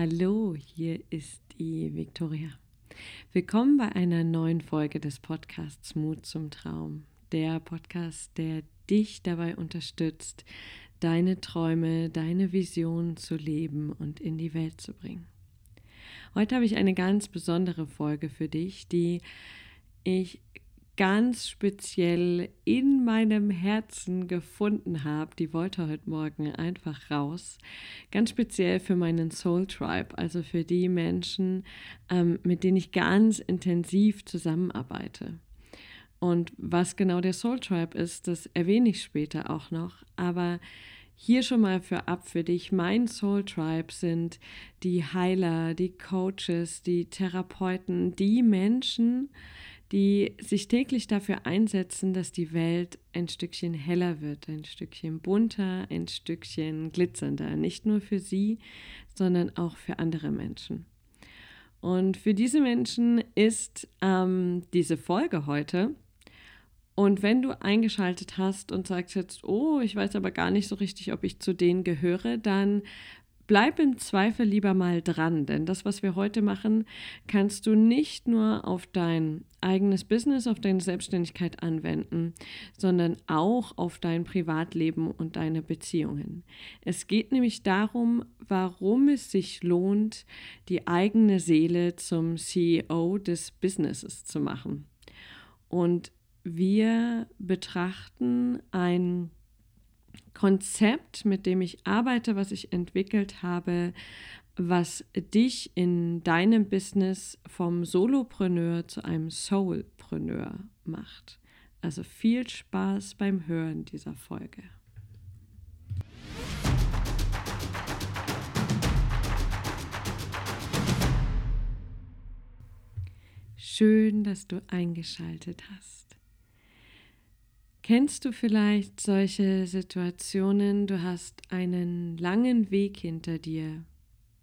Hallo, hier ist die Viktoria. Willkommen bei einer neuen Folge des Podcasts Mut zum Traum. Der Podcast, der dich dabei unterstützt, deine Träume, deine Vision zu leben und in die Welt zu bringen. Heute habe ich eine ganz besondere Folge für dich, die ich ganz speziell in meinem Herzen gefunden habe, die wollte heute Morgen einfach raus. Ganz speziell für meinen Soul Tribe, also für die Menschen, ähm, mit denen ich ganz intensiv zusammenarbeite. Und was genau der Soul Tribe ist, das erwähne ich später auch noch. Aber hier schon mal für ab für dich. Mein Soul Tribe sind die Heiler, die Coaches, die Therapeuten, die Menschen, die sich täglich dafür einsetzen, dass die Welt ein Stückchen heller wird, ein Stückchen bunter, ein Stückchen glitzernder. Nicht nur für sie, sondern auch für andere Menschen. Und für diese Menschen ist ähm, diese Folge heute. Und wenn du eingeschaltet hast und sagst jetzt, oh, ich weiß aber gar nicht so richtig, ob ich zu denen gehöre, dann bleib im Zweifel lieber mal dran, denn das, was wir heute machen, kannst du nicht nur auf dein eigenes Business, auf deine Selbstständigkeit anwenden, sondern auch auf dein Privatleben und deine Beziehungen. Es geht nämlich darum, warum es sich lohnt, die eigene Seele zum CEO des Businesses zu machen. Und wir betrachten ein Konzept, mit dem ich arbeite, was ich entwickelt habe, was dich in deinem Business vom Solopreneur zu einem Soulpreneur macht. Also viel Spaß beim Hören dieser Folge. Schön, dass du eingeschaltet hast. Kennst du vielleicht solche Situationen, du hast einen langen Weg hinter dir?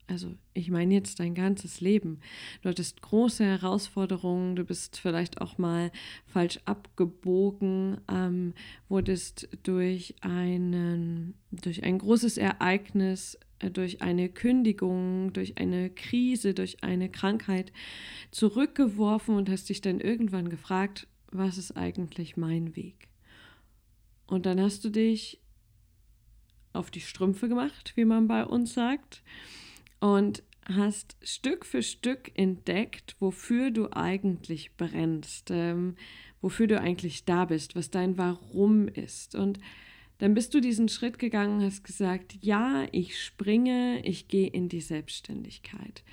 Also ich meine jetzt dein ganzes Leben. Du hattest große Herausforderungen, du bist vielleicht auch mal falsch abgebogen, ähm, wurdest durch, einen, durch ein großes Ereignis, äh, durch eine Kündigung, durch eine Krise, durch eine Krankheit zurückgeworfen und hast dich dann irgendwann gefragt, was ist eigentlich mein Weg? Und dann hast du dich auf die Strümpfe gemacht, wie man bei uns sagt, und hast Stück für Stück entdeckt, wofür du eigentlich brennst, ähm, wofür du eigentlich da bist, was dein Warum ist. Und dann bist du diesen Schritt gegangen, hast gesagt, ja, ich springe, ich gehe in die Selbstständigkeit.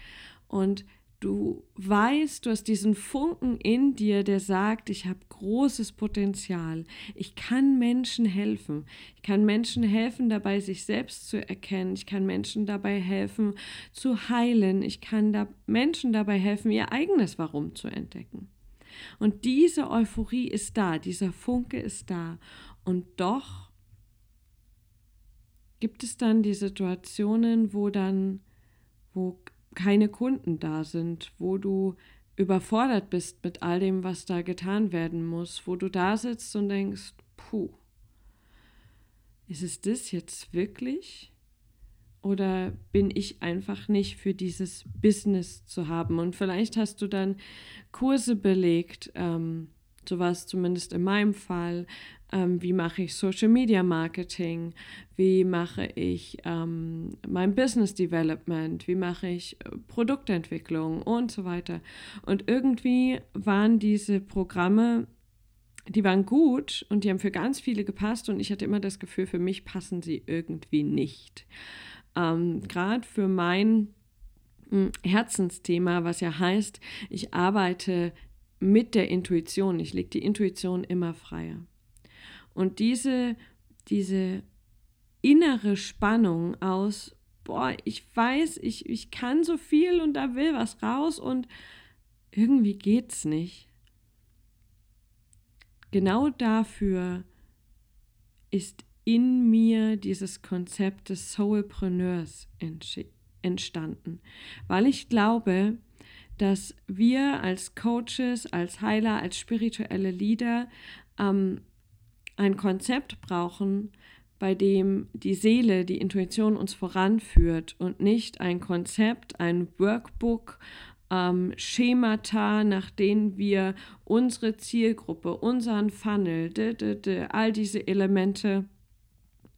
Und Du weißt, du hast diesen Funken in dir, der sagt, ich habe großes Potenzial. Ich kann Menschen helfen. Ich kann Menschen helfen, dabei sich selbst zu erkennen. Ich kann Menschen dabei helfen, zu heilen. Ich kann da Menschen dabei helfen, ihr eigenes Warum zu entdecken. Und diese Euphorie ist da, dieser Funke ist da. Und doch gibt es dann die Situationen, wo dann, wo keine Kunden da sind, wo du überfordert bist mit all dem, was da getan werden muss, wo du da sitzt und denkst, puh, ist es das jetzt wirklich? Oder bin ich einfach nicht für dieses Business zu haben? Und vielleicht hast du dann Kurse belegt, ähm, so war es zumindest in meinem Fall, ähm, wie mache ich Social Media Marketing, wie mache ich ähm, mein Business Development, wie mache ich äh, Produktentwicklung und so weiter. Und irgendwie waren diese Programme, die waren gut und die haben für ganz viele gepasst und ich hatte immer das Gefühl, für mich passen sie irgendwie nicht. Ähm, Gerade für mein hm, Herzensthema, was ja heißt, ich arbeite mit der Intuition, ich lege die Intuition immer freier. Und diese, diese innere Spannung aus, boah, ich weiß, ich, ich kann so viel und da will was raus und irgendwie geht's nicht. Genau dafür ist in mir dieses Konzept des Soulpreneurs entstanden, weil ich glaube, dass wir als Coaches, als Heiler, als spirituelle Leader ähm, ein Konzept brauchen, bei dem die Seele, die Intuition uns voranführt und nicht ein Konzept, ein Workbook, ähm, Schemata, nach denen wir unsere Zielgruppe, unseren Funnel, d, d, d, all diese Elemente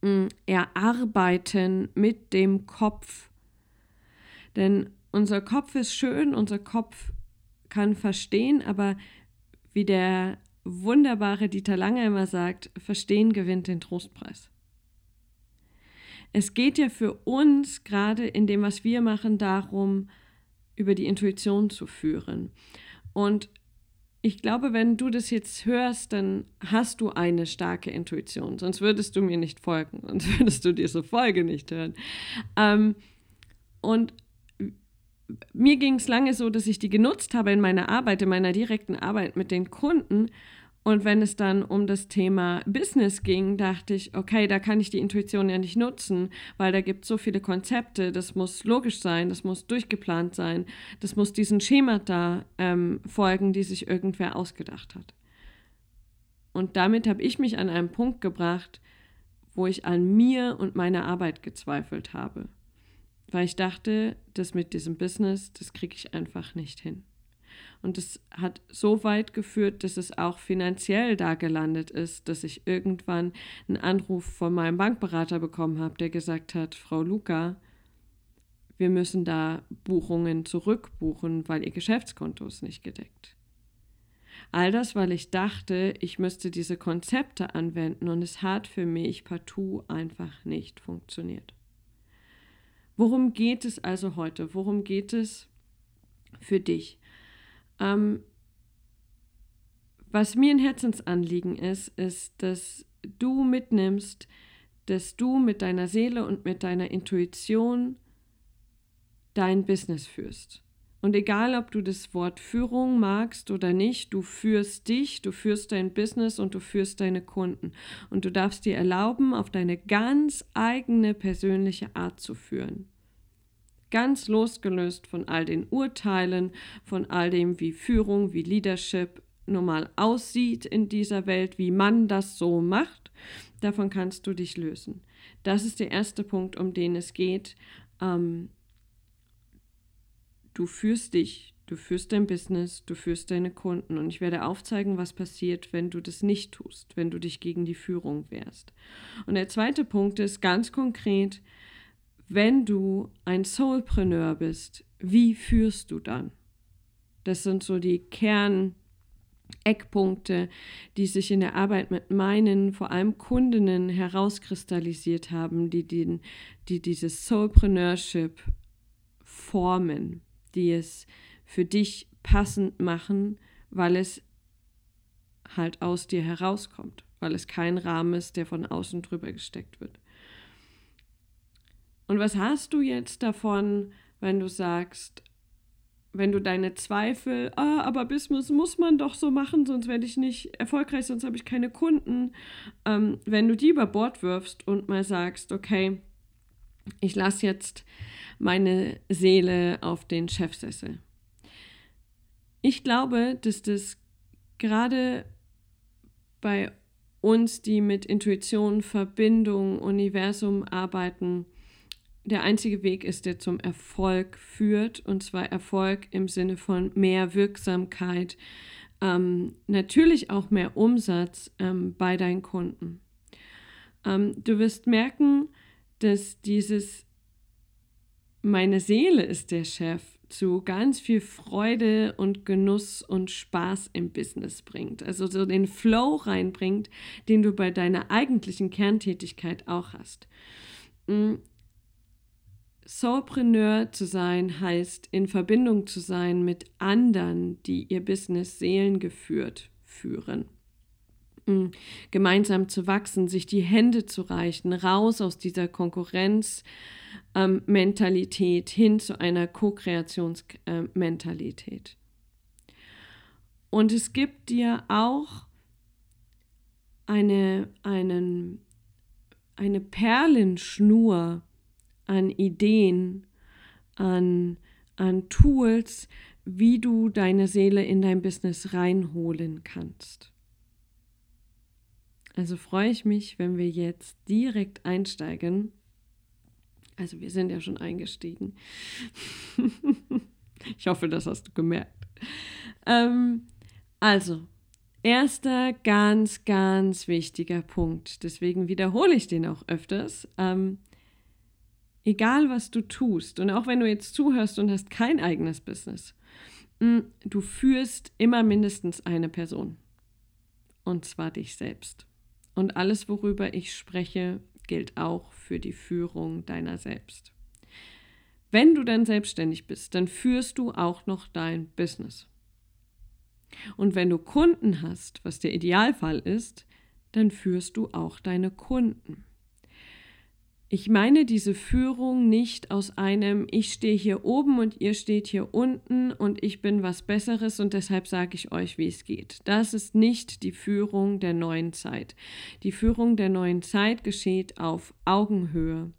mh, mm, erarbeiten mit dem Kopf. Denn unser Kopf ist schön, unser Kopf kann verstehen, aber wie der wunderbare Dieter Lange immer sagt, Verstehen gewinnt den Trostpreis es geht ja für uns gerade in dem, was wir machen, darum, über die Intuition zu führen. Und ich glaube, wenn du das jetzt hörst, dann hast du eine starke Intuition, sonst würdest du mir nicht folgen, sonst würdest du diese Folge nicht hören. Ähm, und mir ging es lange so, dass ich die genutzt habe in meiner Arbeit, in meiner direkten Arbeit mit den Kunden und wenn es dann um das Thema Business ging, dachte ich, okay, da kann ich die Intuition ja nicht nutzen, weil da gibt es so viele Konzepte, das muss logisch sein, das muss durchgeplant sein, das muss diesen Schemata ähm, folgen, die sich irgendwer ausgedacht hat. Und damit habe ich mich an einen Punkt gebracht, wo ich an mir und meiner Arbeit gezweifelt habe. Weil ich dachte, das mit diesem Business, das kriege ich einfach nicht hin. Und es hat so weit geführt, dass es auch finanziell da gelandet ist, dass ich irgendwann einen Anruf von meinem Bankberater bekommen habe, der gesagt hat, Frau Luca, wir müssen da Buchungen zurückbuchen, weil Ihr Geschäftskonto ist nicht gedeckt. All das, weil ich dachte, ich müsste diese Konzepte anwenden und es hat für mich partout einfach nicht funktioniert. Worum geht es also heute? Worum geht es für dich? Ähm, was mir ein Herzensanliegen ist, ist, dass du mitnimmst, dass du mit deiner Seele und mit deiner Intuition dein Business führst. Und egal, ob du das Wort Führung magst oder nicht, du führst dich, du führst dein Business und du führst deine Kunden. Und du darfst dir erlauben, auf deine ganz eigene persönliche Art zu führen ganz losgelöst von all den Urteilen, von all dem, wie Führung, wie Leadership normal aussieht in dieser Welt, wie man das so macht. Davon kannst du dich lösen. Das ist der erste Punkt, um den es geht. Ähm, du führst dich, du führst dein Business, du führst deine Kunden und ich werde aufzeigen, was passiert, wenn du das nicht tust, wenn du dich gegen die Führung wehrst. Und der zweite Punkt ist ganz konkret, wenn du ein Soulpreneur bist, wie führst du dann? Das sind so die Kerneckpunkte, die sich in der Arbeit mit meinen, vor allem Kundinnen, herauskristallisiert haben, die, den, die dieses Soulpreneurship formen, die es für dich passend machen, weil es halt aus dir herauskommt, weil es kein Rahmen ist, der von außen drüber gesteckt wird. Und was hast du jetzt davon, wenn du sagst, wenn du deine Zweifel, ah, aber Business muss man doch so machen, sonst werde ich nicht erfolgreich, sonst habe ich keine Kunden, ähm, wenn du die über Bord wirfst und mal sagst, okay, ich lasse jetzt meine Seele auf den Chefsessel. Ich glaube, dass das gerade bei uns, die mit Intuition, Verbindung, Universum arbeiten, der einzige Weg ist, der zum Erfolg führt, und zwar Erfolg im Sinne von mehr Wirksamkeit, ähm, natürlich auch mehr Umsatz ähm, bei deinen Kunden. Ähm, du wirst merken, dass dieses meine Seele ist der Chef zu ganz viel Freude und Genuss und Spaß im Business bringt. Also so den Flow reinbringt, den du bei deiner eigentlichen Kerntätigkeit auch hast. Mm, Soulpreneur zu sein heißt, in Verbindung zu sein mit anderen, die ihr Business seelengeführt führen. Gemeinsam zu wachsen, sich die Hände zu reichen, raus aus dieser Konkurrenzmentalität ähm, hin zu einer Co-Kreationsmentalität. Und es gibt dir auch eine, einen, eine Perlenschnur an Ideen, an, an Tools, wie du deine Seele in dein Business reinholen kannst. Also freue ich mich, wenn wir jetzt direkt einsteigen. Also wir sind ja schon eingestiegen. ich hoffe, das hast du gemerkt. Ähm, also, erster ganz, ganz wichtiger Punkt. Deswegen wiederhole ich den auch öfters. Ähm, egal, was du tust, und auch wenn du jetzt zuhörst und hast kein eigenes Business, mm, du führst immer mindestens eine Person. Und zwar dich selbst. Und alles, worüber ich spreche, gilt auch für die Führung deiner selbst. Wenn du dann selbstständig bist, dann führst du auch noch dein Business. Und wenn du Kunden hast, was der Idealfall ist, dann führst du auch deine Kunden. Ich meine diese Führung nicht aus einem, ich stehe hier oben und ihr steht hier unten und ich bin was Besseres und deshalb sage ich euch, wie es geht. Das ist nicht die Führung der neuen Zeit. Die Führung der neuen Zeit geschieht auf Augenhöhe.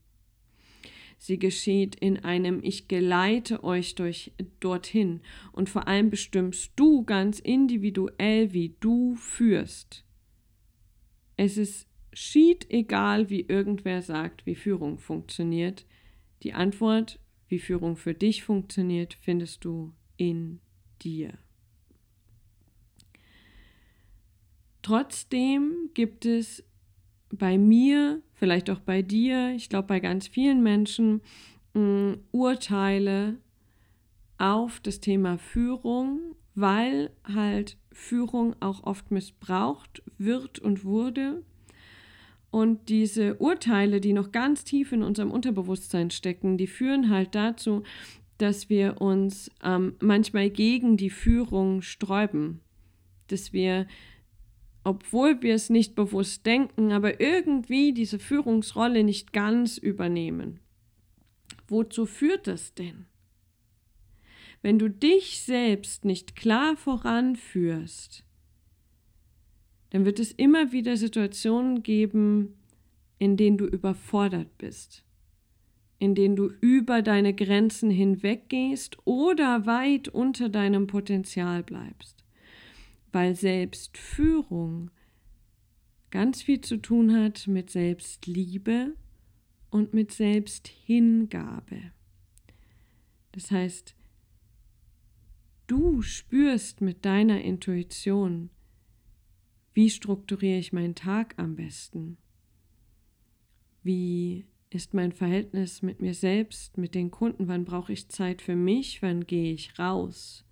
Sie geschieht in einem Ich geleite euch durch, dorthin und vor allem bestimmst du ganz individuell, wie du führst. Es ist schied egal, wie irgendwer sagt, wie Führung funktioniert. Die Antwort, wie Führung für dich funktioniert, findest du in dir. Trotzdem gibt es bei mir, vielleicht auch bei dir, ich glaube bei ganz vielen Menschen, mh, mm, Urteile auf das Thema Führung, weil halt Führung auch oft missbraucht wird und wurde und diese Urteile, die noch ganz tief in unserem Unterbewusstsein stecken, die führen halt dazu, dass wir uns ähm, manchmal gegen die Führung sträuben. Dass wir, obwohl wir es nicht bewusst denken, aber irgendwie diese Führungsrolle nicht ganz übernehmen. Wozu führt das denn? Wenn du dich selbst nicht klar voranführst, dann wird es immer wieder Situationen geben, in denen du überfordert bist, in denen du über deine Grenzen hinweggehst oder weit unter deinem Potenzial bleibst, weil Selbstführung ganz viel zu tun hat mit Selbstliebe und mit Selbsthingabe. Das heißt, du spürst mit deiner Intuition, wie strukturiere ich meinen Tag am besten? Wie ist mein Verhältnis mit mir selbst, mit den Kunden? Wann brauche ich Zeit für mich? Wann gehe ich raus?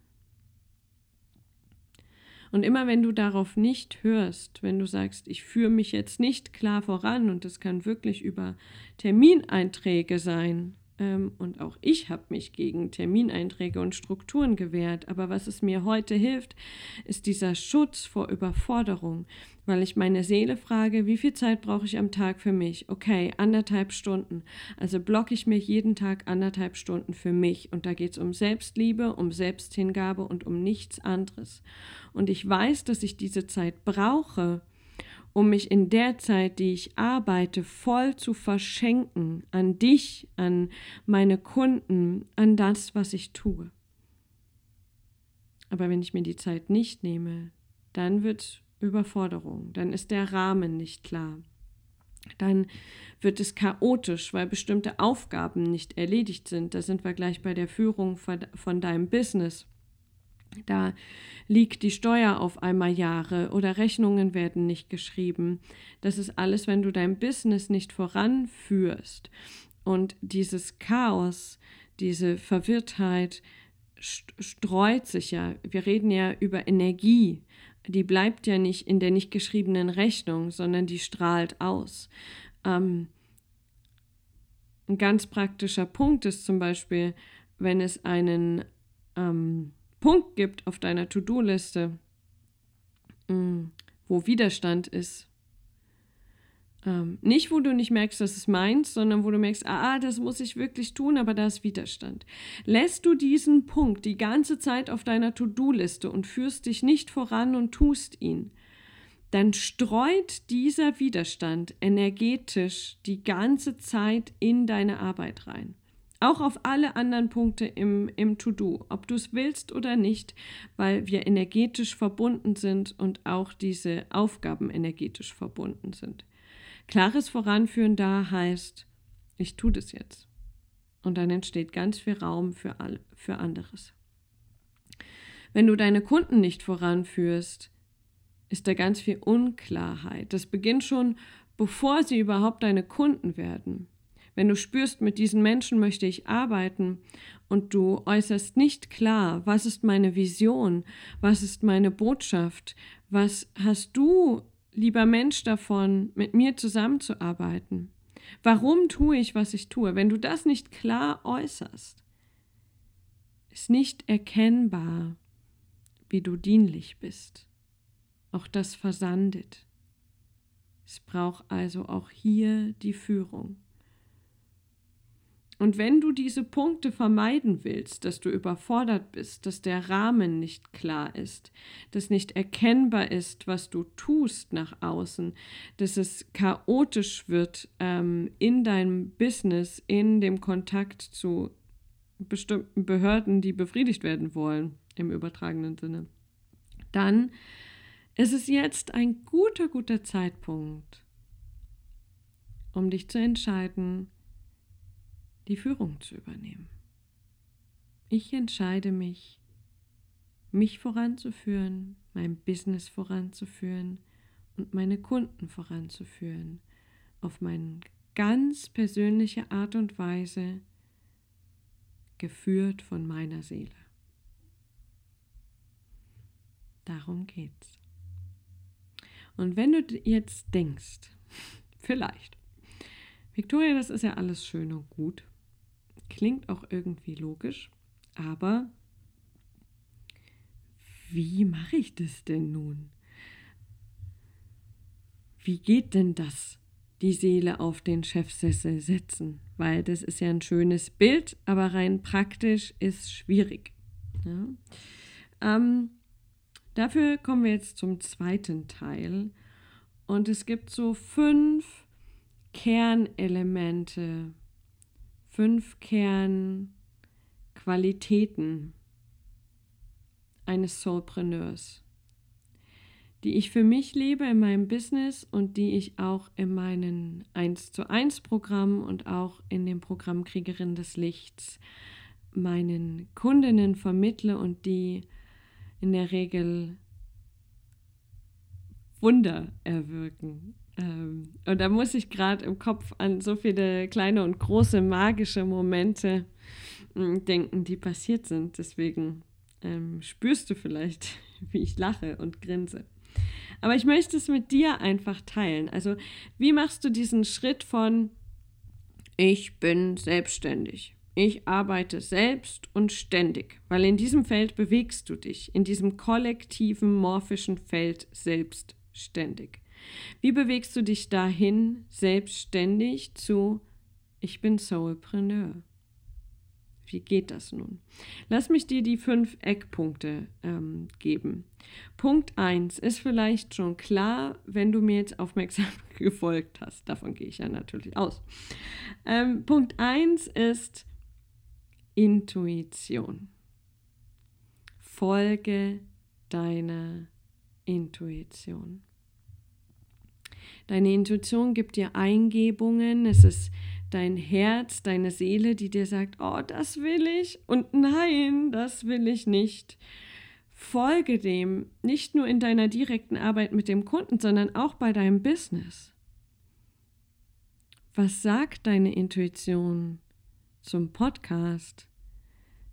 Und immer wenn du darauf nicht hörst, wenn du sagst, ich führe mich jetzt nicht klar voran und das kann wirklich über Termineinträge sein, und auch ich habe mich gegen Termineinträge und Strukturen gewehrt. Aber was es mir heute hilft, ist dieser Schutz vor Überforderung, weil ich meine Seele frage, wie viel Zeit brauche ich am Tag für mich? Okay, anderthalb Stunden. Also blocke ich mir jeden Tag anderthalb Stunden für mich. Und da geht es um Selbstliebe, um Selbsthingabe und um nichts anderes. Und ich weiß, dass ich diese Zeit brauche um mich in der Zeit, die ich arbeite, voll zu verschenken an dich, an meine Kunden, an das, was ich tue. Aber wenn ich mir die Zeit nicht nehme, dann wird Überforderung, dann ist der Rahmen nicht klar. Dann wird es chaotisch, weil bestimmte Aufgaben nicht erledigt sind. Da sind wir gleich bei der Führung von deinem Business. Da liegt die Steuer auf einmal Jahre oder Rechnungen werden nicht geschrieben. Das ist alles, wenn du dein Business nicht voranführst. Und dieses Chaos, diese Verwirrtheit streut sich ja. Wir reden ja über Energie. Die bleibt ja nicht in der nicht geschriebenen Rechnung, sondern die strahlt aus. Ähm, ein ganz praktischer Punkt ist zum Beispiel, wenn es einen ähm, Punkt gibt auf deiner To-Do-Liste, mm, wo Widerstand ist. Ähm, nicht, wo du nicht merkst, dass es meinst, sondern wo du merkst, ah, ah, das muss ich wirklich tun, aber da ist Widerstand. Lässt du diesen Punkt die ganze Zeit auf deiner To-Do-Liste und führst dich nicht voran und tust ihn, dann streut dieser Widerstand energetisch die ganze Zeit in deine Arbeit rein. Auch auf alle anderen Punkte im, im To-Do, ob du es willst oder nicht, weil wir energetisch verbunden sind und auch diese Aufgaben energetisch verbunden sind. Klares Voranführen da heißt, ich tue das jetzt. Und dann entsteht ganz viel Raum für, all, für anderes. Wenn du deine Kunden nicht voranführst, ist da ganz viel Unklarheit. Das beginnt schon, bevor sie überhaupt deine Kunden werden. Wenn du spürst, mit diesen Menschen möchte ich arbeiten und du äußerst nicht klar, was ist meine Vision, was ist meine Botschaft, was hast du, lieber Mensch, davon, mit mir zusammenzuarbeiten? Warum tue ich, was ich tue? Wenn du das nicht klar äußerst, ist nicht erkennbar, wie du dienlich bist. Auch das versandet. Es braucht also auch hier die Führung. Und wenn du diese Punkte vermeiden willst, dass du überfordert bist, dass der Rahmen nicht klar ist, dass nicht erkennbar ist, was du tust nach außen, dass es chaotisch wird ähm, in deinem Business, in dem Kontakt zu bestimmten Behörden, die befriedigt werden wollen, im übertragenen Sinne, dann ist es jetzt ein guter, guter Zeitpunkt, um dich zu entscheiden, die Führung zu übernehmen. Ich entscheide mich, mich voranzuführen, mein Business voranzuführen und meine Kunden voranzuführen, auf meine ganz persönliche Art und Weise, geführt von meiner Seele. Darum geht's. Und wenn du jetzt denkst, vielleicht, Victoria, das ist ja alles schön und gut, Klingt auch irgendwie logisch, aber wie mache ich das denn nun? Wie geht denn das, die Seele auf den Chefsessel setzen? Weil das ist ja ein schönes Bild, aber rein praktisch ist schwierig. Ja? Ähm, dafür kommen wir jetzt zum zweiten Teil. Und es gibt so fünf Kernelemente, fünf Kernqualitäten eines Soulpreneurs, die ich für mich lebe in meinem Business und die ich auch in meinen 1 zu 1 Programmen und auch in dem Programm Kriegerin des Lichts meinen Kundinnen vermittle und die in der Regel Wunder erwirken. Ähm, und da muss ich gerade im Kopf an so viele kleine und große magische Momente äh, denken, die passiert sind. Deswegen ähm, spürst du vielleicht, wie ich lache und grinse. Aber ich möchte es mit dir einfach teilen. Also, wie machst du diesen Schritt von ich bin selbstständig? Ich arbeite selbst und ständig, weil in diesem Feld bewegst du dich, in diesem kollektiven morphischen Feld selbstständig. Wie bewegst du dich dahin, selbstständig zu Ich bin Soulpreneur? Wie geht das nun? Lass mich dir die fünf Eckpunkte ähm, geben. Punkt 1 ist vielleicht schon klar, wenn du mir jetzt aufmerksam gefolgt hast. Davon gehe ich ja natürlich aus. Ähm, Punkt 1 ist Intuition. Folge deiner Intuition. Deine Intuition gibt dir Eingebungen, es ist dein Herz, deine Seele, die dir sagt, oh, das will ich und nein, das will ich nicht. Folge dem, nicht nur in deiner direkten Arbeit mit dem Kunden, sondern auch bei deinem Business. Was sagt deine Intuition zum Podcast,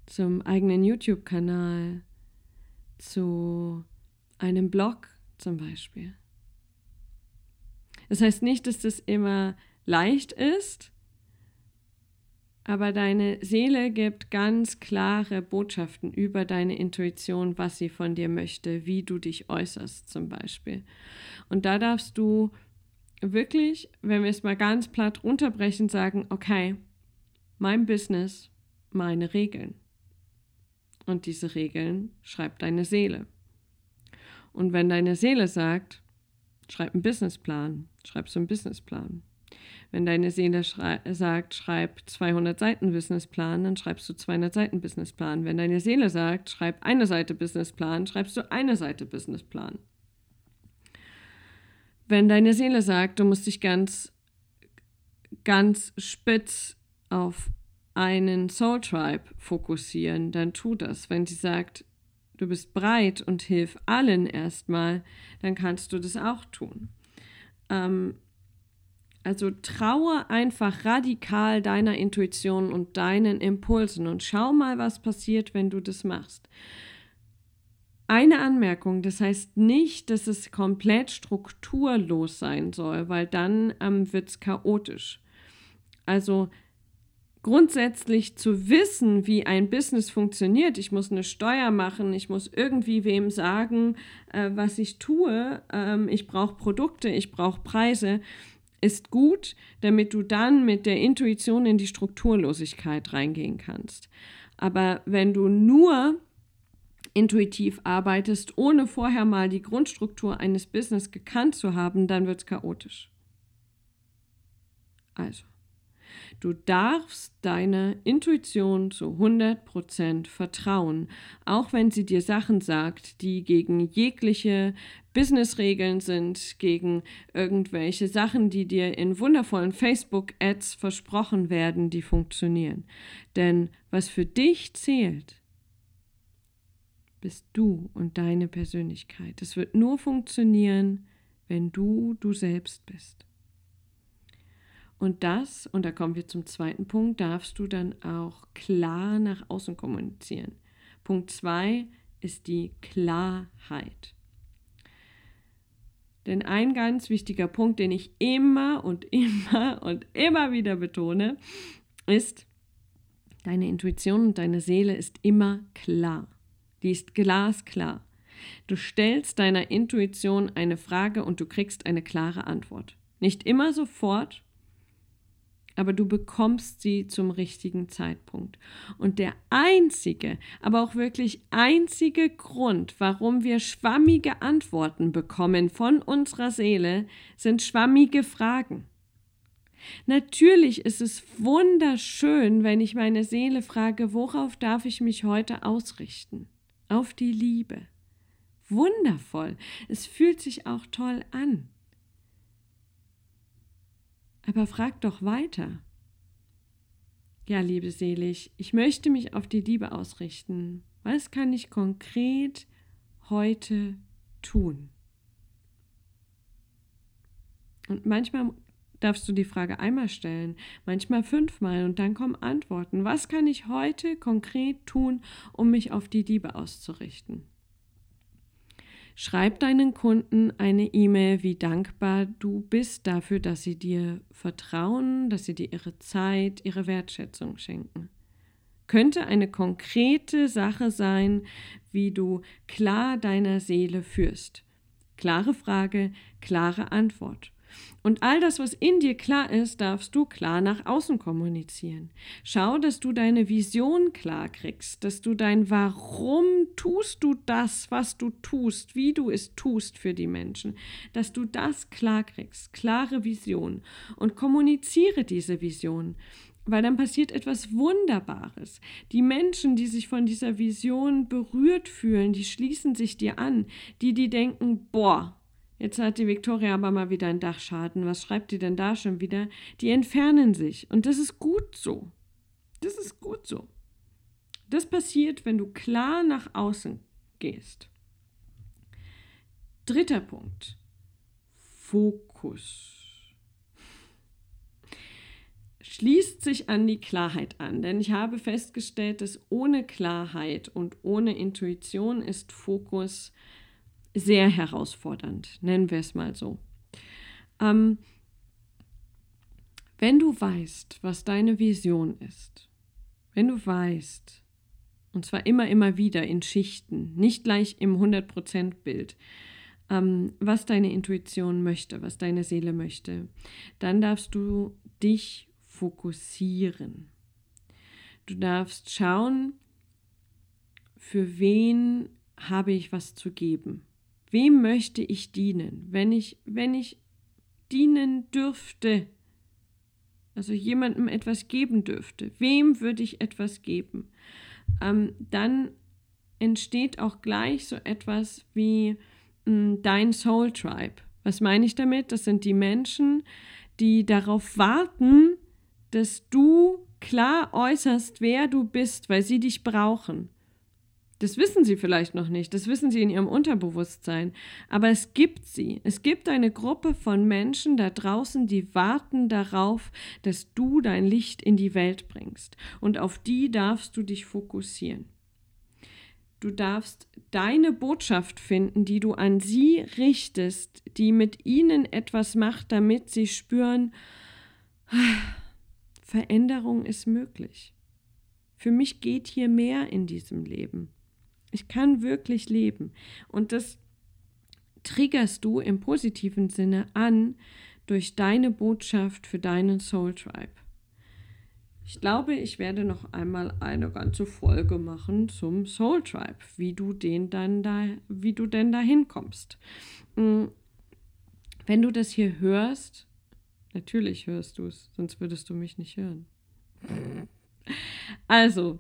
zum eigenen YouTube-Kanal, zu einem Blog zum Beispiel? Das heißt nicht, dass das immer leicht ist, aber deine Seele gibt ganz klare Botschaften über deine Intuition, was sie von dir möchte, wie du dich äußerst zum Beispiel. Und da darfst du wirklich, wenn wir es mal ganz platt runterbrechen, sagen, okay, mein Business, meine Regeln. Und diese Regeln schreibt deine Seele. Und wenn deine Seele sagt, schreib einen Businessplan, schreibst du einen Businessplan. Wenn deine Seele schrei sagt, schreib 200 Seiten Businessplan, dann schreibst du 200 Seiten Businessplan. Wenn deine Seele sagt, schreib eine Seite Businessplan, schreibst du eine Seite Businessplan. Wenn deine Seele sagt, du musst dich ganz, ganz spitz auf einen Soul Tribe fokussieren, dann tu das. Wenn sie sagt, du bist breit und hilf allen erstmal, dann kannst du das auch tun. Ähm, also traue einfach radikal deiner Intuition und deinen Impulsen und schau mal, was passiert, wenn du das machst. Eine Anmerkung, das heißt nicht, dass es komplett strukturlos sein soll, weil dann ähm, wird es chaotisch. Also grundsätzlich zu wissen, wie ein Business funktioniert. Ich muss eine Steuer machen, ich muss irgendwie wem sagen, äh, was ich tue. Ähm, ich brauche Produkte, ich brauche Preise. Ist gut, damit du dann mit der Intuition in die Strukturlosigkeit reingehen kannst. Aber wenn du nur intuitiv arbeitest, ohne vorher mal die Grundstruktur eines Business gekannt zu haben, dann wird es chaotisch. Also. Du darfst deiner Intuition zu 100% vertrauen, auch wenn sie dir Sachen sagt, die gegen jegliche Businessregeln sind, gegen irgendwelche Sachen, die dir in wundervollen Facebook-Ads versprochen werden, die funktionieren. Denn was für dich zählt, bist du und deine Persönlichkeit. Es wird nur funktionieren, wenn du du selbst bist. Und das, und da kommen wir zum zweiten Punkt, darfst du dann auch klar nach außen kommunizieren. Punkt zwei ist die Klarheit. Denn ein ganz wichtiger Punkt, den ich immer und immer und immer wieder betone, ist, deine Intuition und deine Seele ist immer klar. Die ist glasklar. Du stellst deiner Intuition eine Frage und du kriegst eine klare Antwort. Nicht immer sofort, aber du bekommst sie zum richtigen Zeitpunkt. Und der einzige, aber auch wirklich einzige Grund, warum wir schwammige Antworten bekommen von unserer Seele, sind schwammige Fragen. Natürlich ist es wunderschön, wenn ich meine Seele frage, worauf darf ich mich heute ausrichten? Auf die Liebe. Wundervoll. Es fühlt sich auch toll an. Aber frag doch weiter. Ja, liebe Selig, ich möchte mich auf die Liebe ausrichten. Was kann ich konkret heute tun? Und manchmal darfst du die Frage einmal stellen, manchmal fünfmal und dann kommen Antworten. Was kann ich heute konkret tun, um mich auf die Liebe auszurichten? Schreib deinen Kunden eine E-Mail, wie dankbar du bist dafür, dass sie dir vertrauen, dass sie dir ihre Zeit, ihre Wertschätzung schenken. Könnte eine konkrete Sache sein, wie du klar deiner Seele führst. Klare Frage, klare Antwort. Und all das, was in dir klar ist, darfst du klar nach außen kommunizieren. Schau, dass du deine Vision klar kriegst, dass du dein Warum tust du das, was du tust, wie du es tust für die Menschen, dass du das klar kriegst, klare Vision und kommuniziere diese Vision. Weil dann passiert etwas Wunderbares. Die Menschen, die sich von dieser Vision berührt fühlen, die schließen sich dir an. Die, die denken, boah, Jetzt hat die Viktoria aber mal wieder einen Dachschaden. Was schreibt die denn da schon wieder? Die entfernen sich. Und das ist gut so. Das ist gut so. Das passiert, wenn du klar nach außen gehst. Dritter Punkt. Fokus. Schließt sich an die Klarheit an, denn ich habe festgestellt, dass ohne Klarheit und ohne Intuition ist Fokus sehr herausfordernd, nennen wir es mal so. Ähm, wenn du weißt, was deine Vision ist, wenn du weißt, und zwar immer, immer wieder in Schichten, nicht gleich im 100%-Bild, ähm, was deine Intuition möchte, was deine Seele möchte, dann darfst du dich fokussieren. Du darfst schauen, für wen habe ich was zu geben. Wem möchte ich dienen? Wenn ich, wenn ich dienen dürfte, also jemandem etwas geben dürfte, wem würde ich etwas geben, ähm, dann entsteht auch gleich so etwas wie mh, hm, dein Soul Tribe. Was meine ich damit? Das sind die Menschen, die darauf warten, dass du klar äußerst, wer du bist, weil sie dich brauchen. Das wissen sie vielleicht noch nicht, das wissen sie in ihrem Unterbewusstsein, aber es gibt sie. Es gibt eine Gruppe von Menschen da draußen, die warten darauf, dass du dein Licht in die Welt bringst. Und auf die darfst du dich fokussieren. Du darfst deine Botschaft finden, die du an sie richtest, die mit ihnen etwas macht, damit sie spüren, Veränderung ist möglich. Für mich geht hier mehr in diesem Leben. Ich kann wirklich leben. Und das triggerst du im positiven Sinne an durch deine Botschaft für deinen Soul Tribe. Ich glaube, ich werde noch einmal eine ganze Folge machen zum Soul Tribe, wie du den dann da, wie du denn da hinkommst. Mm, wenn du das hier hörst, natürlich hörst du es, sonst würdest du mich nicht hören. Also,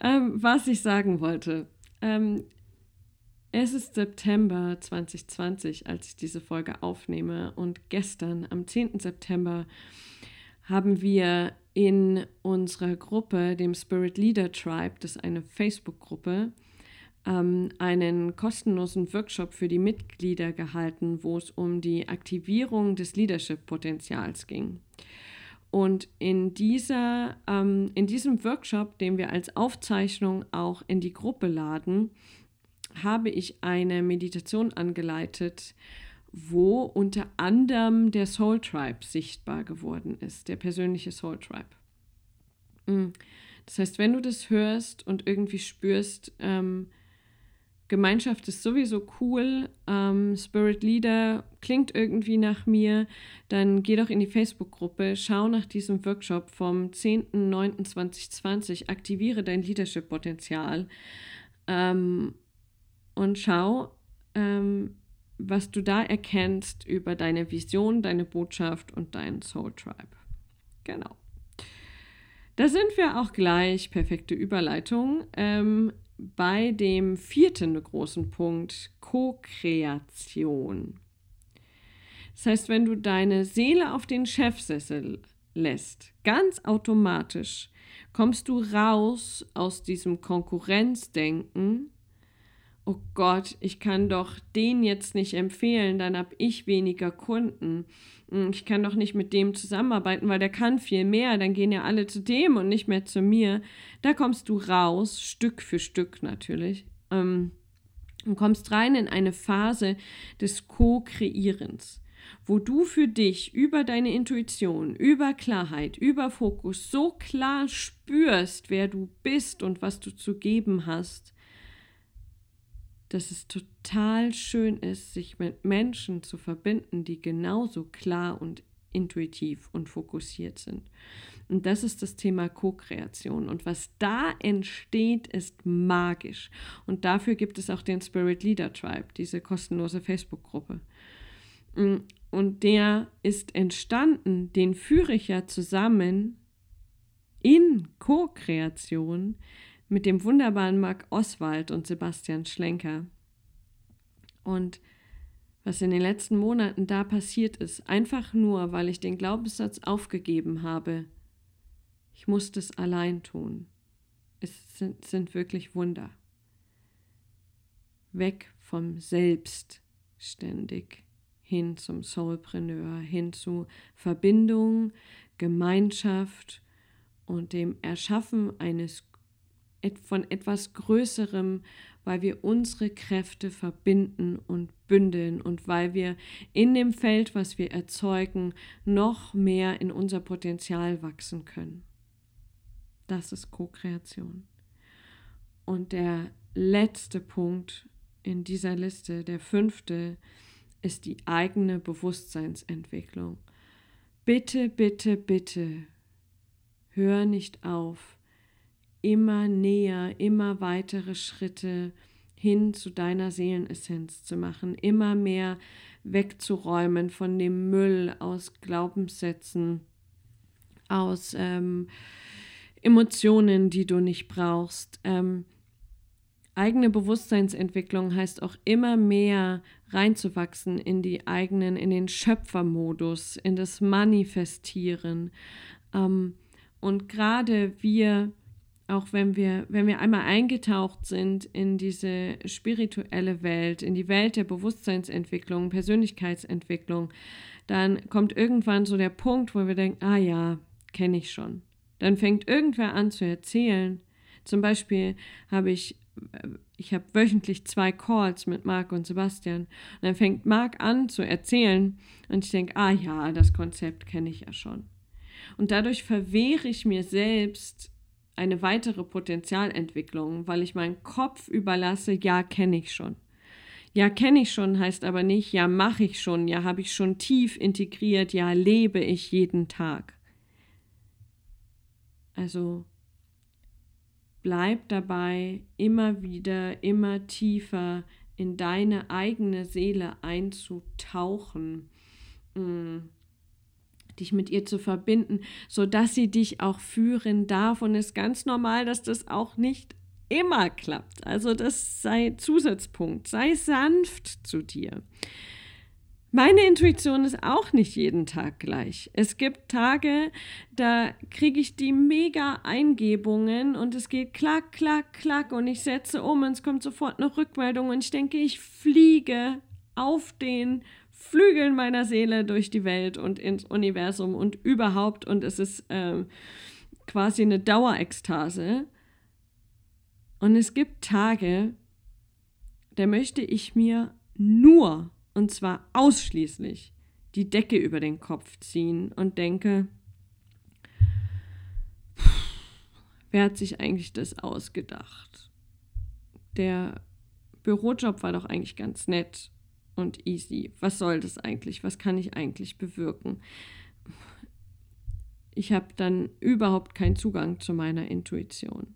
ähm, was ich sagen wollte. Ähm, es ist September 2020, als ich diese Folge aufnehme. Und gestern, am 10. September, haben wir in unserer Gruppe, dem Spirit Leader Tribe, das ist eine Facebook-Gruppe, ähm, einen kostenlosen Workshop für die Mitglieder gehalten, wo es um die Aktivierung des Leadership-Potenzials ging. Und in, dieser, ähm, in diesem Workshop, den wir als Aufzeichnung auch in die Gruppe laden, habe ich eine Meditation angeleitet, wo unter anderem der Soul Tribe sichtbar geworden ist, der persönliche Soul Tribe. Mm. Das heißt, wenn du das hörst und irgendwie spürst, ähm, Gemeinschaft ist sowieso cool, ähm, Spirit Leader klingt irgendwie nach mir, dann geh doch in die Facebook-Gruppe, schau nach diesem Workshop vom 10.09.2020, aktiviere dein Leadership-Potenzial ähm, und schau, ähm, was du da erkennst über deine Vision, deine Botschaft und deinen Soul Tribe. Genau. Da sind wir auch gleich, perfekte Überleitung, ähm, bei dem vierten großen Punkt, Co-Kreation. Das heißt, wenn du deine Seele auf den Chefsessel lässt, ganz automatisch kommst du raus aus diesem Konkurrenzdenken oh Gott, ich kann doch den jetzt nicht empfehlen, dann habe ich weniger Kunden. Hm, ich kann doch nicht mit dem zusammenarbeiten, weil der kann viel mehr, dann gehen ja alle zu dem und nicht mehr zu mir. Da kommst du raus, Stück für Stück natürlich, ähm, und kommst rein in eine Phase des Co-Kreierens wo du für dich über deine Intuition, über Klarheit, über Fokus so klar spürst, wer du bist und was du zu geben hast, dass es total schön ist, sich mit Menschen zu verbinden, die genauso klar und intuitiv und fokussiert sind. Und das ist das Thema Co-Kreation. Und was da entsteht, ist magisch. Und dafür gibt es auch den Spirit Leader Tribe, diese kostenlose Facebook-Gruppe. Mm, und der ist entstanden, den führe ich ja zusammen in Co-Kreation mit dem wunderbaren Marc Oswald und Sebastian Schlenker. Und was in den letzten Monaten da passiert ist, einfach nur, weil ich den Glaubenssatz aufgegeben habe, ich muss das allein tun. Es sind, sind wirklich Wunder. Weg vom Selbstständig hin zum Soulpreneur, hin zu Verbindung, Gemeinschaft und dem Erschaffen eines von etwas Größerem, weil wir unsere Kräfte verbinden und bündeln und weil wir in dem Feld, was wir erzeugen, noch mehr in unser Potenzial wachsen können. Das ist Co-Kreation. Und der letzte Punkt in dieser Liste, der fünfte, ist die eigene Bewusstseinsentwicklung. Bitte, bitte, bitte, hör nicht auf, immer näher, immer weitere Schritte hin zu deiner Seelenessenz zu machen, immer mehr wegzuräumen von dem Müll aus Glaubenssätzen, aus ähm, Emotionen, die du nicht brauchst. Ähm, eigene Bewusstseinsentwicklung heißt auch immer mehr reinzuwachsen in die eigenen, in den Schöpfermodus, in das Manifestieren. Ähm, und gerade wir, auch wenn wir, wenn wir einmal eingetaucht sind in diese spirituelle Welt, in die Welt der Bewusstseinsentwicklung, Persönlichkeitsentwicklung, dann kommt irgendwann so der Punkt, wo wir denken, ah ja, kenne ich schon. Dann fängt irgendwer an zu erzählen. Zum Beispiel habe ich, ich habe wöchentlich zwei Calls mit Marc und Sebastian. Und dann fängt Marc an zu erzählen und ich denke, ah ja, das Konzept kenne ich ja schon. Und dadurch verwehre ich mir selbst eine weitere Potenzialentwicklung, weil ich meinen Kopf überlasse, ja, kenne ich schon. Ja, kenne ich schon heißt aber nicht, ja, mache ich schon, ja, habe ich schon tief integriert, ja, lebe ich jeden Tag. Also bleib dabei, immer wieder, immer tiefer in deine eigene Seele einzutauchen, mm, dich mit ihr zu verbinden, sodass sie dich auch führen darf. Und es ist ganz normal, dass das auch nicht immer klappt. Also das sei Zusatzpunkt. Sei sanft zu dir. Meine Intuition ist auch nicht jeden Tag gleich. Es gibt Tage, da kriege ich die mega Eingebungen und es geht klack, klack, klack und ich setze um und es kommt sofort eine Rückmeldung und ich denke, ich fliege auf den Flügeln meiner Seele durch die Welt und ins Universum und überhaupt und es ist äh, quasi eine Dauerekstase. Und es gibt Tage, da möchte ich mir nur und zwar ausschließlich die Decke über den Kopf ziehen und denke, wer hat sich eigentlich das ausgedacht? Der Bürojob war doch eigentlich ganz nett und easy. Was soll das eigentlich? Was kann ich eigentlich bewirken? Ich habe dann überhaupt keinen Zugang zu meiner Intuition.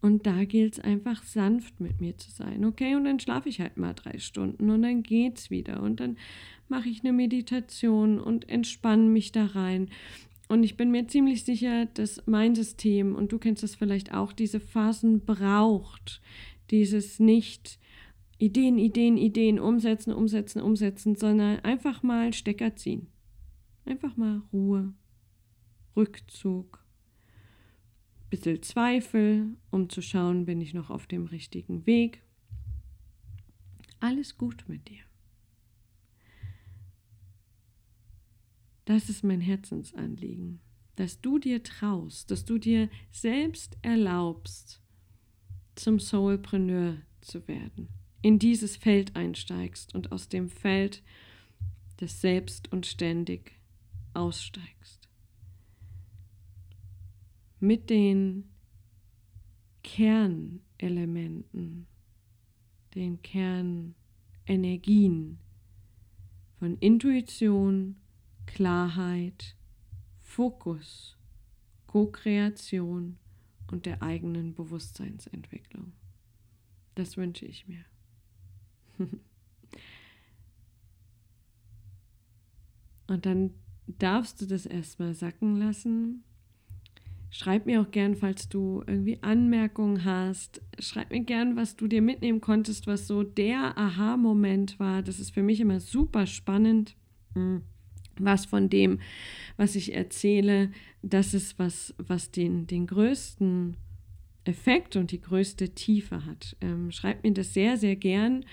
Und da gilt es einfach sanft mit mir zu sein, okay? Und dann schlafe ich halt mal drei Stunden und dann geht's wieder. Und dann mache ich eine Meditation und entspanne mich da rein. Und ich bin mir ziemlich sicher, dass mein System, und du kennst das vielleicht auch, diese Phasen braucht. Dieses nicht Ideen, Ideen, Ideen umsetzen, umsetzen, umsetzen, sondern einfach mal Stecker ziehen. Einfach mal Ruhe, Rückzug bisschen Zweifel, um zu schauen, bin ich noch auf dem richtigen Weg. Alles gut mit dir. Das ist mein Herzensanliegen, dass du dir traust, dass du dir selbst erlaubst, zum Soulpreneur zu werden, in dieses Feld einsteigst und aus dem Feld des Selbst und ständig aussteigst mit den Kernelementen, den Kernenergien von Intuition, Klarheit, Fokus, Co-Kreation und der eigenen Bewusstseinsentwicklung. Das wünsche ich mir. und dann darfst du das erstmal sacken lassen Schreib mir auch gern, falls du irgendwie Anmerkungen hast. Schreib mir gern, was du dir mitnehmen konntest, was so der Aha-Moment war. Das ist für mich immer super spannend. Hm, was von dem, was ich erzähle, das ist was, was den, den größten Effekt und die größte Tiefe hat. Ähm, schreib mir das sehr, sehr gern.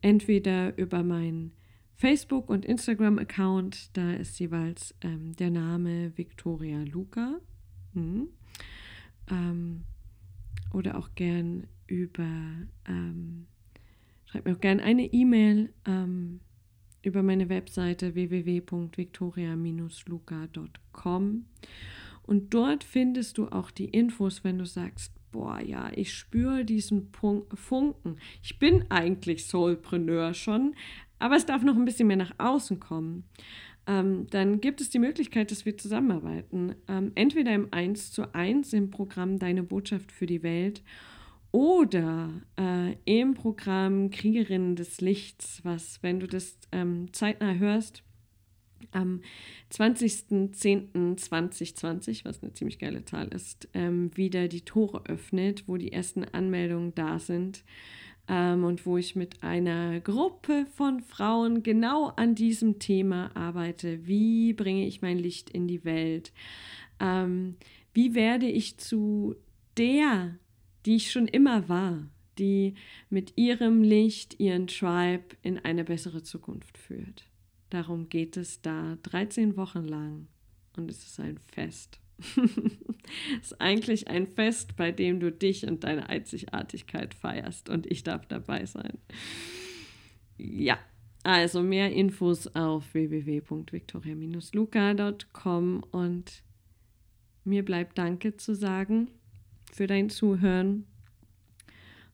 Entweder über meinen Facebook- und Instagram-Account, da ist jeweils ähm, der Name Victoria Luca Mhm. Ähm, oder auch gern über, ähm, schreib mir auch gern eine E-Mail ähm, über meine Webseite www.victoria-luca.com und dort findest du auch die Infos, wenn du sagst, boah, ja, ich spüre diesen Funken. Ich bin eigentlich Soulpreneur schon, aber es darf noch ein bisschen mehr nach außen kommen ähm, dann gibt es die Möglichkeit, dass wir zusammenarbeiten. Ähm, entweder im 1 zu 1 im Programm Deine Botschaft für die Welt oder äh, im Programm Kriegerinnen des Lichts, was, wenn du das ähm, zeitnah hörst, am 20.10.2020, was eine ziemlich geile Zahl ist, ähm, wieder die Tore öffnet, wo die ersten Anmeldungen da sind ähm, und wo ich mit einer Gruppe von Frauen genau an diesem Thema arbeite. Wie bringe ich mein Licht in die Welt? Ähm, wie werde ich zu der, die ich schon immer war, die mit ihrem Licht ihren Tribe in eine bessere Zukunft führt? Darum geht es da 13 Wochen lang und es ist ein Fest. es ist eigentlich ein Fest, bei dem du dich und deine Einzigartigkeit feierst und ich darf dabei sein. Ja, also mehr Infos auf www.victoria-luca.com und mir bleibt Danke zu sagen für dein Zuhören.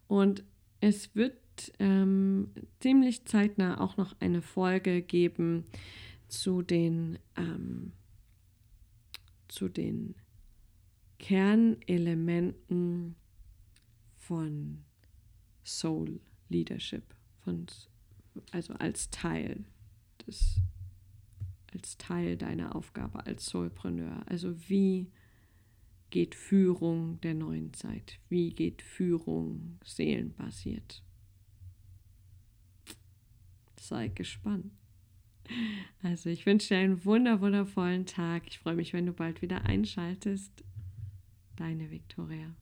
Und es wird ähm, ziemlich zeitnah auch noch eine Folge geben zu den ähm, zu den Kernelementen von Soul Leadership, von, also als Teil des, als Teil deiner Aufgabe als Soulpreneur. Also wie geht Führung der neuen Zeit? Wie geht Führung seelenbasiert? Sei gespannt. Also ich wünsche dir einen wunder wundervollen Tag. Ich freue mich, wenn du bald wieder einschaltest. Deine Viktoria.